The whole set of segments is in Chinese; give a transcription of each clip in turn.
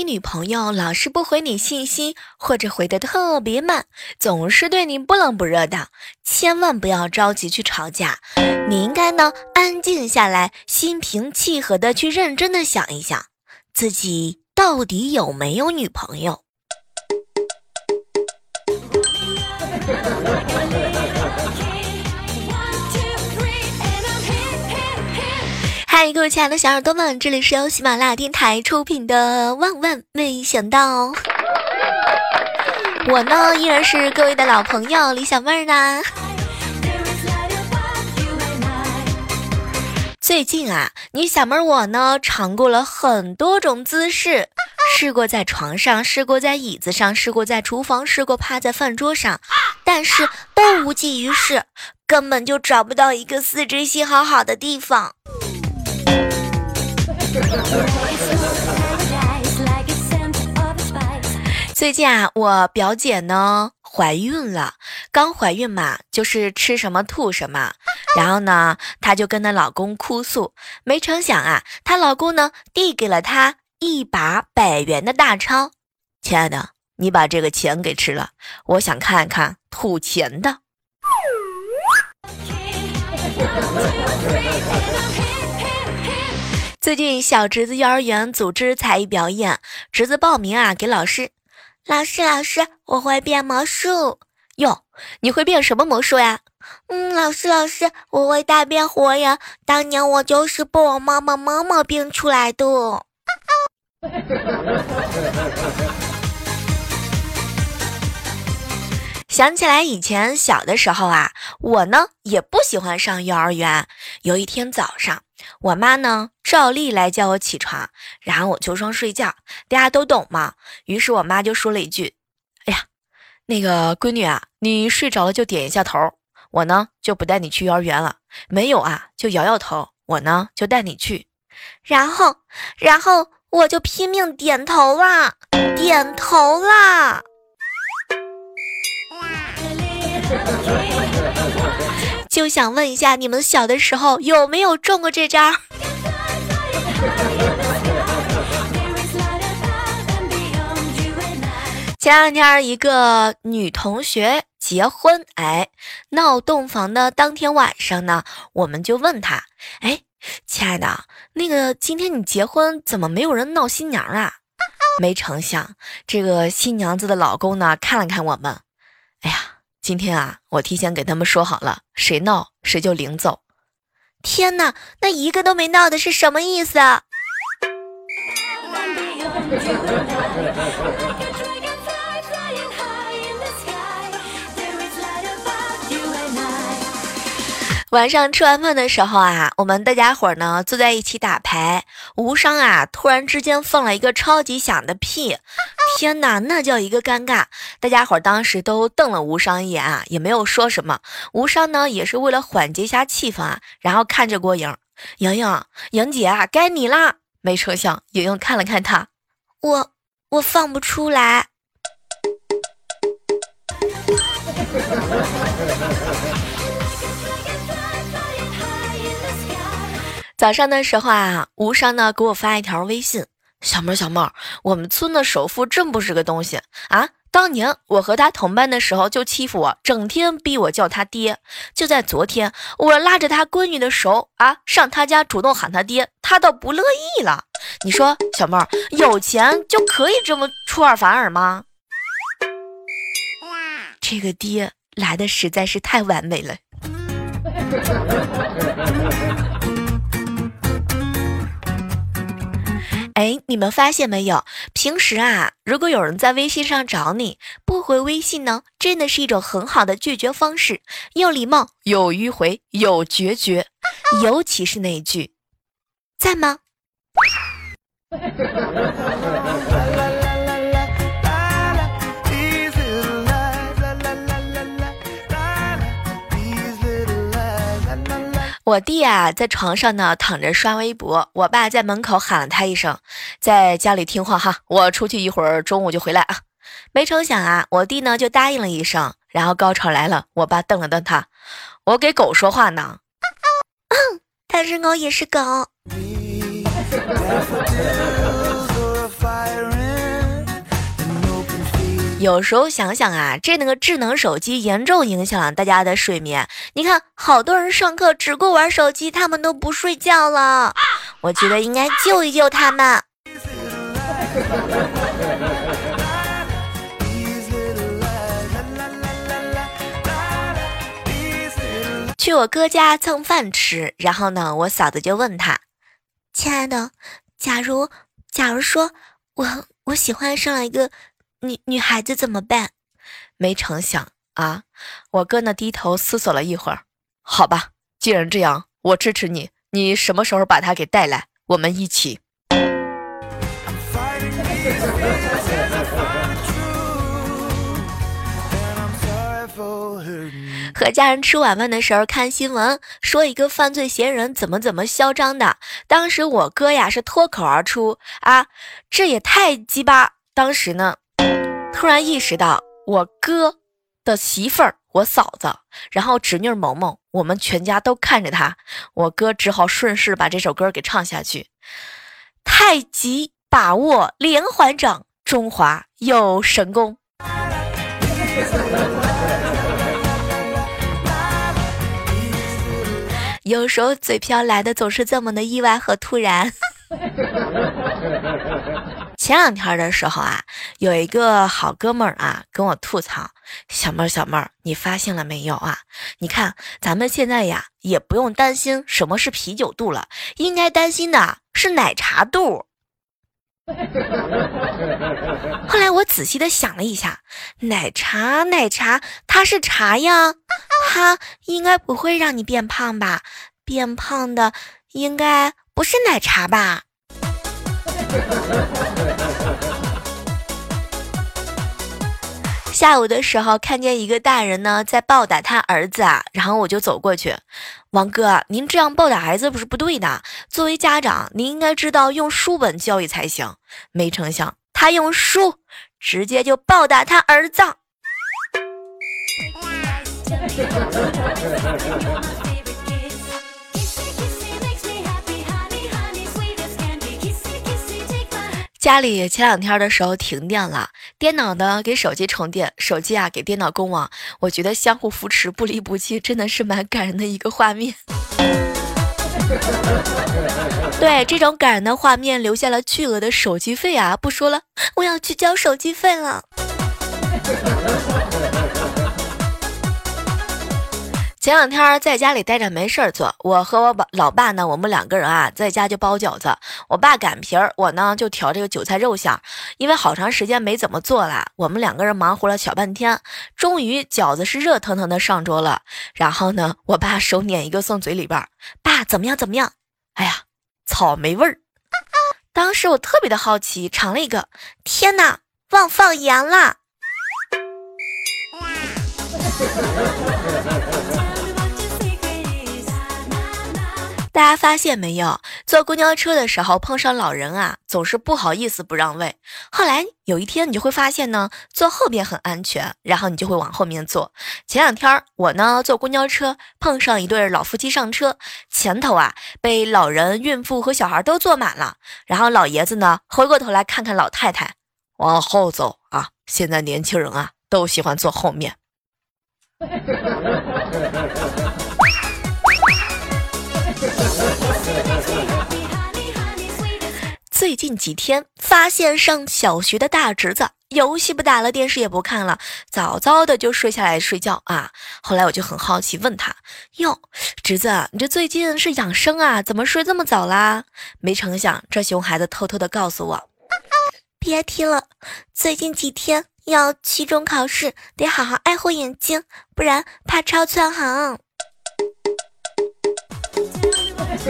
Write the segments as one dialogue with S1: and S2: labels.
S1: 你女朋友老是不回你信息，或者回的特别慢，总是对你不冷不热的，千万不要着急去吵架。你应该呢，安静下来，心平气和的去认真的想一想，自己到底有没有女朋友。嗨，各位亲爱的小耳朵们，这里是由喜马拉雅电台出品的《万万没想到》。我呢，依然是各位的老朋友李小妹儿呢。最近啊，你小妹儿我呢，尝过了很多种姿势，试过在床上，试过在椅子上，试过在厨房，试过趴在饭桌上，但是都无济于事，根本就找不到一个四肢心好好的地方。最近啊，我表姐呢怀孕了，刚怀孕嘛，就是吃什么吐什么。然后呢，她就跟她老公哭诉，没成想啊，她老公呢递给了她一把百元的大钞，亲爱的，你把这个钱给吃了，我想看看吐钱的。最近小侄子幼儿园组织才艺表演，侄子报名啊，给老师，老师老师，我会变魔术哟，你会变什么魔术呀？嗯，老师老师，我会大变活人，当年我就是被我妈妈妈妈变出来的。想起来以前小的时候啊，我呢也不喜欢上幼儿园。有一天早上，我妈呢照例来叫我起床，然后我就说睡觉，大家都懂嘛。于是我妈就说了一句：“哎呀，那个闺女啊，你睡着了就点一下头，我呢就不带你去幼儿园了。没有啊，就摇摇头，我呢就带你去。然后，然后我就拼命点头啦，点头啦。” 就想问一下，你们小的时候有没有中过这招？前两天一个女同学结婚，哎，闹洞房的当天晚上呢，我们就问她，哎，亲爱的，那个今天你结婚，怎么没有人闹新娘啊？没成想，这个新娘子的老公呢，看了看我们，哎呀。今天啊，我提前给他们说好了，谁闹谁就领走。天哪，那一个都没闹的是什么意思啊？晚上吃完饭的时候啊，我们大家伙呢坐在一起打牌，无伤啊突然之间放了一个超级响的屁，天哪，那叫一个尴尬！大家伙当时都瞪了无伤一眼啊，也没有说什么。无伤呢也是为了缓解一下气氛啊，然后看着郭莹，莹莹，莹姐啊，该你啦！没成想，莹莹看了看他，我我放不出来。早上的时候啊，无伤呢给我发一条微信：“小妹儿，小妹儿，我们村的首富真不是个东西啊！当年我和他同班的时候就欺负我，整天逼我叫他爹。就在昨天，我拉着他闺女的手啊，上他家主动喊他爹，他倒不乐意了。你说，小妹儿，有钱就可以这么出尔反尔吗？这个爹来的实在是太完美了。”哎，你们发现没有？平时啊，如果有人在微信上找你不回微信呢，真的是一种很好的拒绝方式，又礼貌，有迂回，有决绝。尤其是那一句“在吗”。我弟啊，在床上呢躺着刷微博，我爸在门口喊了他一声，在家里听话哈，我出去一会儿，中午就回来啊。没成想啊，我弟呢就答应了一声，然后高潮来了，我爸瞪了瞪他，我给狗说话呢，但是狗也是狗。有时候想想啊，这那个智能手机严重影响了大家的睡眠。你看，好多人上课只顾玩手机，他们都不睡觉了。我觉得应该救一救他们。去我哥家蹭饭吃，然后呢，我嫂子就问他：“亲爱的，假如假如说我我喜欢上了一个。”女女孩子怎么办？没成想啊，我哥呢低头思索了一会儿，好吧，既然这样，我支持你。你什么时候把他给带来？我们一起。和家人吃晚饭的时候看新闻，说一个犯罪嫌疑人怎么怎么嚣张的。当时我哥呀是脱口而出啊，这也太鸡巴。当时呢。突然意识到我哥的媳妇儿，我嫂子，然后侄女萌萌，我们全家都看着他，我哥只好顺势把这首歌给唱下去。太极把握连环掌，中华有神功。有时候嘴瓢来的总是这么的意外和突然。前两天的时候啊，有一个好哥们儿啊跟我吐槽：“小妹儿，小妹儿，你发现了没有啊？你看咱们现在呀，也不用担心什么是啤酒肚了，应该担心的是奶茶肚。”后来我仔细的想了一下，奶茶，奶茶，它是茶呀，它应该不会让你变胖吧？变胖的应该不是奶茶吧？下午的时候，看见一个大人呢在暴打他儿子啊，然后我就走过去，王哥，您这样暴打孩子不是不对的。作为家长，您应该知道用书本教育才行。没成想，他用书直接就暴打他儿子。家里前两天的时候停电了，电脑呢给手机充电，手机啊给电脑供网。我觉得相互扶持、不离不弃，真的是蛮感人的一个画面。对这种感人的画面，留下了巨额的手机费啊！不说了，我要去交手机费了。前两天在家里待着没事儿做，我和我爸老爸呢，我们两个人啊，在家就包饺子。我爸擀皮儿，我呢就调这个韭菜肉馅儿。因为好长时间没怎么做了，我们两个人忙活了小半天，终于饺子是热腾腾的上桌了。然后呢，我爸手捻一个送嘴里边，爸怎么样怎么样？哎呀，草莓味儿！当时我特别的好奇，尝了一个，天哪，忘放盐了！大家发现没有？坐公交车的时候碰上老人啊，总是不好意思不让位。后来有一天，你就会发现呢，坐后边很安全，然后你就会往后面坐。前两天我呢坐公交车碰上一对老夫妻上车，前头啊被老人、孕妇和小孩都坐满了，然后老爷子呢回过头来看看老太太，往后走啊。现在年轻人啊都喜欢坐后面。最近几天发现上小学的大侄子游戏不打了，电视也不看了，早早的就睡下来睡觉啊。后来我就很好奇问他：“哟，侄子，你这最近是养生啊？怎么睡这么早啦？”没成想，这熊孩子偷偷的告诉我：“别提了，最近几天要期中考试，得好好爱护眼睛，不然怕超窜行。”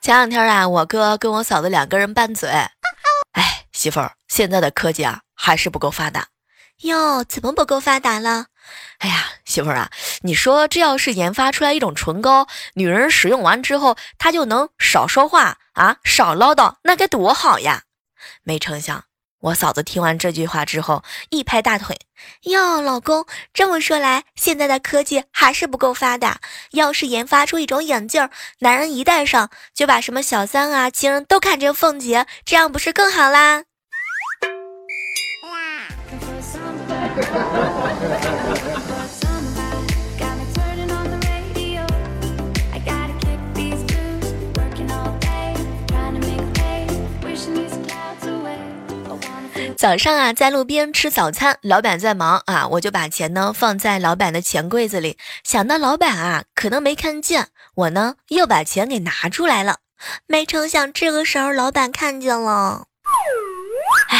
S2: 前两天啊，我哥跟我嫂子两个人拌嘴。哎，媳妇儿，现在的科技啊，还是不够发达。
S1: 哟，怎么不够发达了？
S2: 哎呀，媳妇儿啊，你说这要是研发出来一种唇膏，女人使用完之后，她就能少说话啊，少唠叨，那该多好呀！没成想，我嫂子听完这句话之后，一拍大腿：“
S1: 哟，老公，这么说来，现在的科技还是不够发达。要是研发出一种眼镜，男人一戴上就把什么小三啊、情人都看成凤姐，这样不是更好啦？” 早上啊，在路边吃早餐，老板在忙啊，我就把钱呢放在老板的钱柜子里，想到老板啊可能没看见，我呢又把钱给拿出来了，没成想这个时候老板看见了，唉。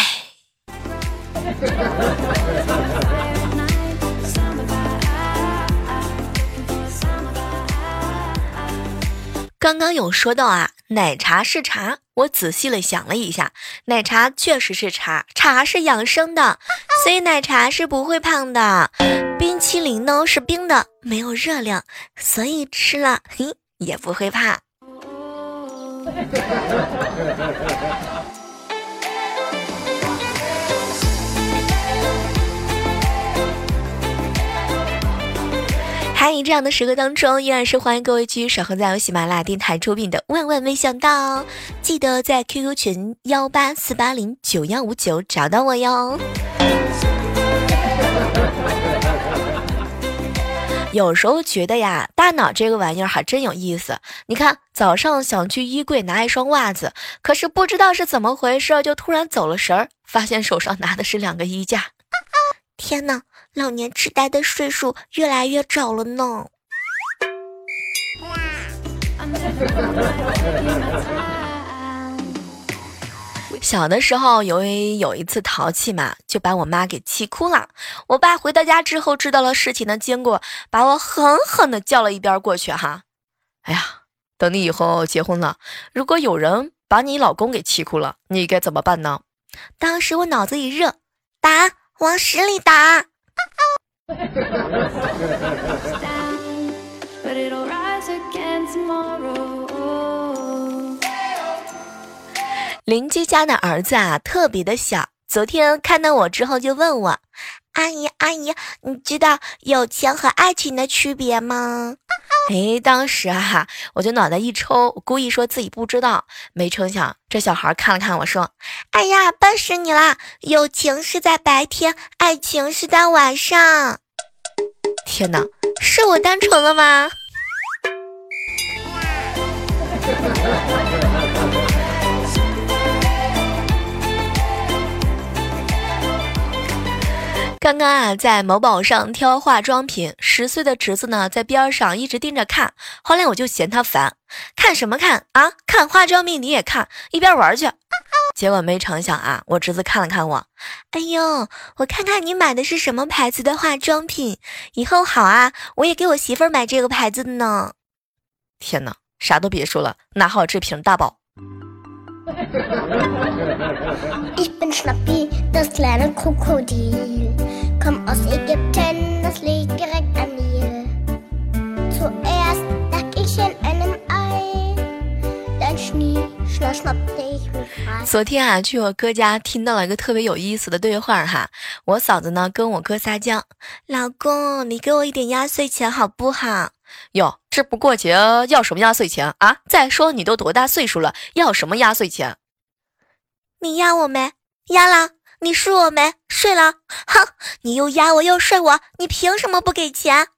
S1: 刚刚有说到啊，奶茶是茶，我仔细了想了一下，奶茶确实是茶，茶是养生的，所以奶茶是不会胖的。冰淇淋呢是冰的，没有热量，所以吃了嘿也不会胖胖。嗨，这样的时刻当中，依然是欢迎各位继续守候在由喜马拉雅电台出品的《万万没想到》，记得在 QQ 群幺八四八零九幺五九找到我哟。有时候觉得呀，大脑这个玩意儿还真有意思。你看，早上想去衣柜拿一双袜子，可是不知道是怎么回事，就突然走了神儿，发现手上拿的是两个衣架。天哪！老年痴呆的岁数越来越早了呢。小的时候，由于有一次淘气嘛，就把我妈给气哭了。我爸回到家之后，知道了事情的经过，把我狠狠的叫了一边过去。哈，哎呀，等你以后结婚了，如果有人把你老公给气哭了，你该怎么办呢？当时我脑子一热，打，往死里打。邻居家的儿子啊，特别的小。昨天看到我之后，就问我：“阿姨，阿姨，你知道有钱和爱情的区别吗？”哎，当时啊，我就脑袋一抽，我故意说自己不知道。没成想，这小孩看了看我说：“哎呀，笨死你啦！友情是在白天，爱情是在晚上。”天哪，是我单纯了吗？刚刚啊，在某宝上挑化妆品，十岁的侄子呢在边上一直盯着看。后来我就嫌他烦，看什么看啊？看化妆品你也看，一边玩去。结果没成想啊，我侄子看了看我，哎呦，我看看你买的是什么牌子的化妆品，以后好啊，我也给我媳妇儿买这个牌子的呢。天哪，啥都别说了，拿好这瓶大宝。昨天啊，去我哥家听到了一个特别有意思的对话哈。我嫂子呢跟我哥撒娇：“老公，你给我一点压岁钱好不好？”哟，这不过节要什么压岁钱啊？再说你都多大岁数了，要什么压岁钱？你压我没？压了。你睡我没？睡了。哼，你又压我又睡我，你凭什么不给钱？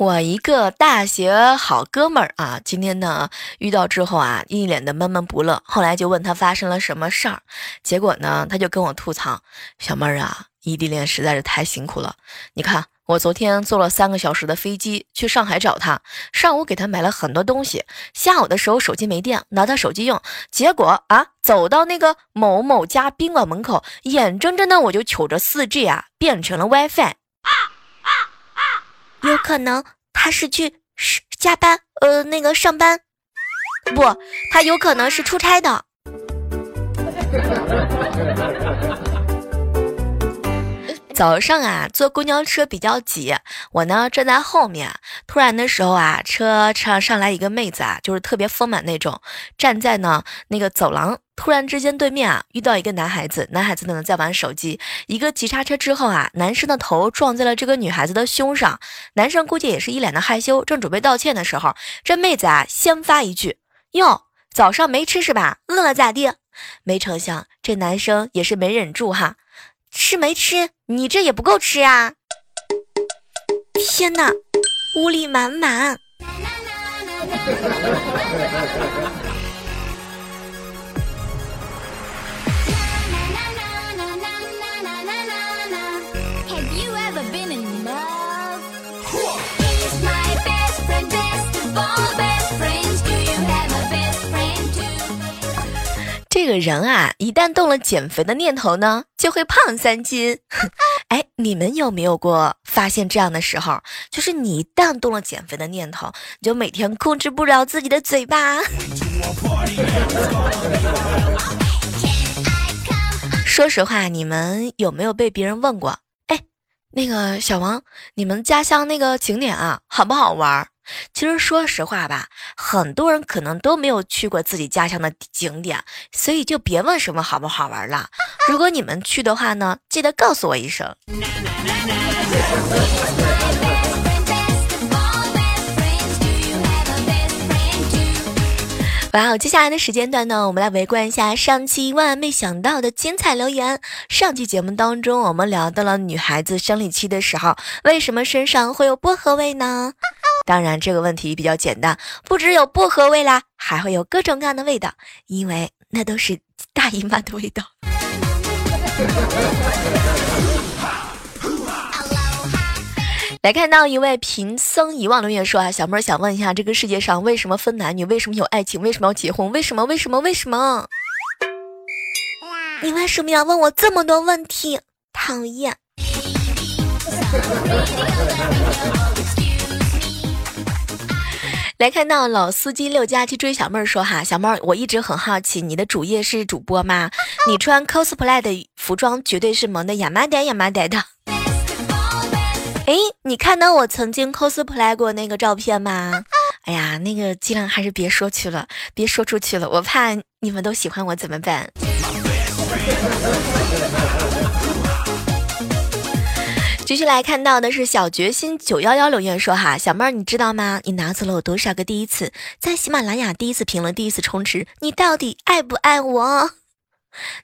S1: 我一个大学好哥们儿啊，今天呢遇到之后啊，一脸的闷闷不乐。后来就问他发生了什么事儿，结果呢，他就跟我吐槽：“小妹儿啊，异地恋实在是太辛苦了。你看，我昨天坐了三个小时的飞机去上海找他，上午给他买了很多东西，下午的时候手机没电，拿他手机用，结果啊，走到那个某某家宾馆门口，眼睁睁的我就瞅着四 G 啊变成了 WiFi。”
S3: 有可能他是去是加班，呃，那个上班，
S1: 不，他有可能是出差的。早上啊，坐公交车比较挤，我呢站在后面。突然的时候啊，车上上来一个妹子啊，就是特别丰满那种，站在呢那个走廊。突然之间，对面啊遇到一个男孩子，男孩子呢在玩手机。一个急刹车之后啊，男生的头撞在了这个女孩子的胸上。男生估计也是一脸的害羞，正准备道歉的时候，这妹子啊先发一句：“哟，早上没吃是吧？饿了咋地？”没成想，这男生也是没忍住哈。吃没吃？你这也不够吃啊！
S3: 天哪，屋里满满。
S1: 这个人啊，一旦动了减肥的念头呢，就会胖三斤。哎，你们有没有过发现这样的时候？就是你一旦动了减肥的念头，你就每天控制不了自己的嘴巴。说实话，你们有没有被别人问过？哎，那个小王，你们家乡那个景点啊，好不好玩？其实说实话吧，很多人可能都没有去过自己家乡的景点，所以就别问什么好不好玩了。如果你们去的话呢，记得告诉我一声。哇哦！接下来的时间段呢，我们来围观一下上期万万没想到的精彩留言。上期节目当中，我们聊到了女孩子生理期的时候，为什么身上会有薄荷味呢？当然，这个问题比较简单，不只有薄荷味啦，还会有各种各样的味道，因为那都是大姨妈的味道。来看到一位贫僧遗忘留言说啊，小妹儿想问一下，这个世界上为什么分男女？为什么有爱情？为什么要结婚？为什么？为什么？为什么？
S3: 你为什么要问我这么多问题？讨厌！
S1: 来看到老司机六加七追小妹儿说哈，小妹儿，我一直很好奇，你的主业是主播吗？你穿 cosplay 的服装绝对是萌的亚麻呆亚麻呆的。哎，你看到我曾经 cosplay 过那个照片吗？哎呀，那个尽量还是别说去了，别说出去了，我怕你们都喜欢我怎么办？续来看到的是小决心九幺幺留言说哈，小妹儿你知道吗？你拿走了我多少个第一次？在喜马拉雅第一次评论，第一次充值，你到底爱不爱我？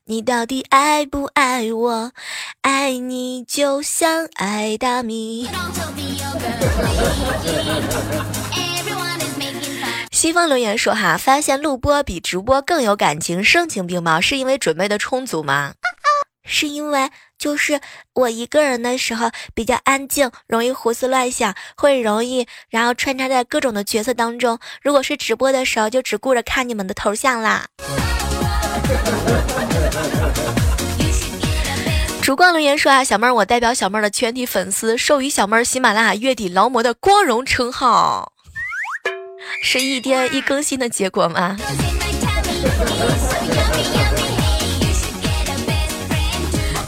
S1: 你到底爱不爱我？爱你就像爱大米。西方留言说哈，发现录播比直播更有感情，声情并茂，是因为准备的充足吗？
S3: 是因为就是我一个人的时候比较安静，容易胡思乱想，会容易然后穿插在各种的角色当中。如果是直播的时候，就只顾着看你们的头像啦。
S1: 烛光留言说啊，小妹儿，我代表小妹儿的全体粉丝，授予小妹儿喜马拉雅月底劳模的光荣称号，是一天一更新的结果吗？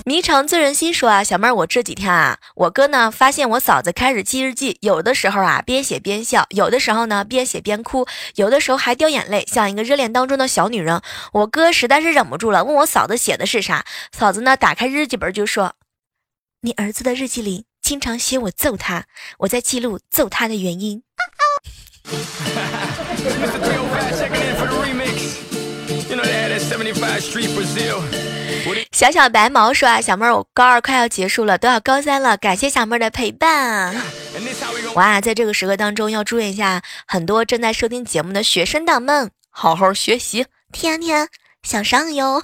S1: 迷肠醉人心说啊，小妹儿，我这几天啊，我哥呢发现我嫂子开始记日记，有的时候啊边写边笑，有的时候呢边写边哭，有的时候还掉眼泪，像一个热恋当中的小女人。我哥实在是忍不住了，问我嫂子写的是啥。嫂子呢打开日记本就说：“你儿子的日记里经常写我揍他，我在记录揍他的原因。”小小白毛说啊，小妹儿，我高二快要结束了，都要高三了，感谢小妹儿的陪伴。哇，在这个时刻当中，要祝愿一下很多正在收听节目的学生党们，好好学习，天天向上哟。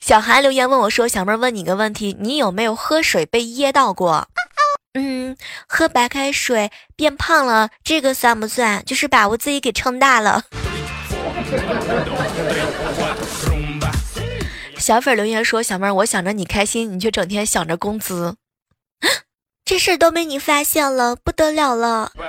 S1: 小韩留言问我说：“小妹儿，问你个问题，你有没有喝水被噎到过？”嗯，喝白开水变胖了，这个算不算？就是把我自己给撑大了。小粉留言说：“小妹儿，我想着你开心，你却整天想着工资，
S3: 这事儿都被你发现了，不得了了。”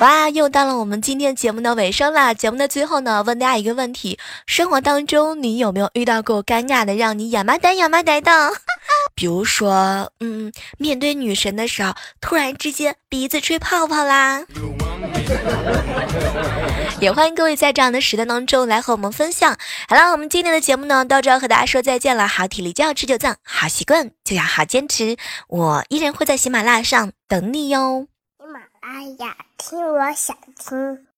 S1: 哇，又到了我们今天节目的尾声啦！节目的最后呢，问大家一个问题：生活当中你有没有遇到过尴尬的，让你哑巴呆哑巴呆的？比如说，嗯，面对女神的时候，突然之间鼻子吹泡泡啦。也欢迎各位在这样的时段当中来和我们分享。好了，我们今天的节目呢，到这要和大家说再见了。好体力就要持久战，好习惯就要好坚持。我依然会在喜马拉雅上等你哟。
S3: 喜马拉雅，听我想听。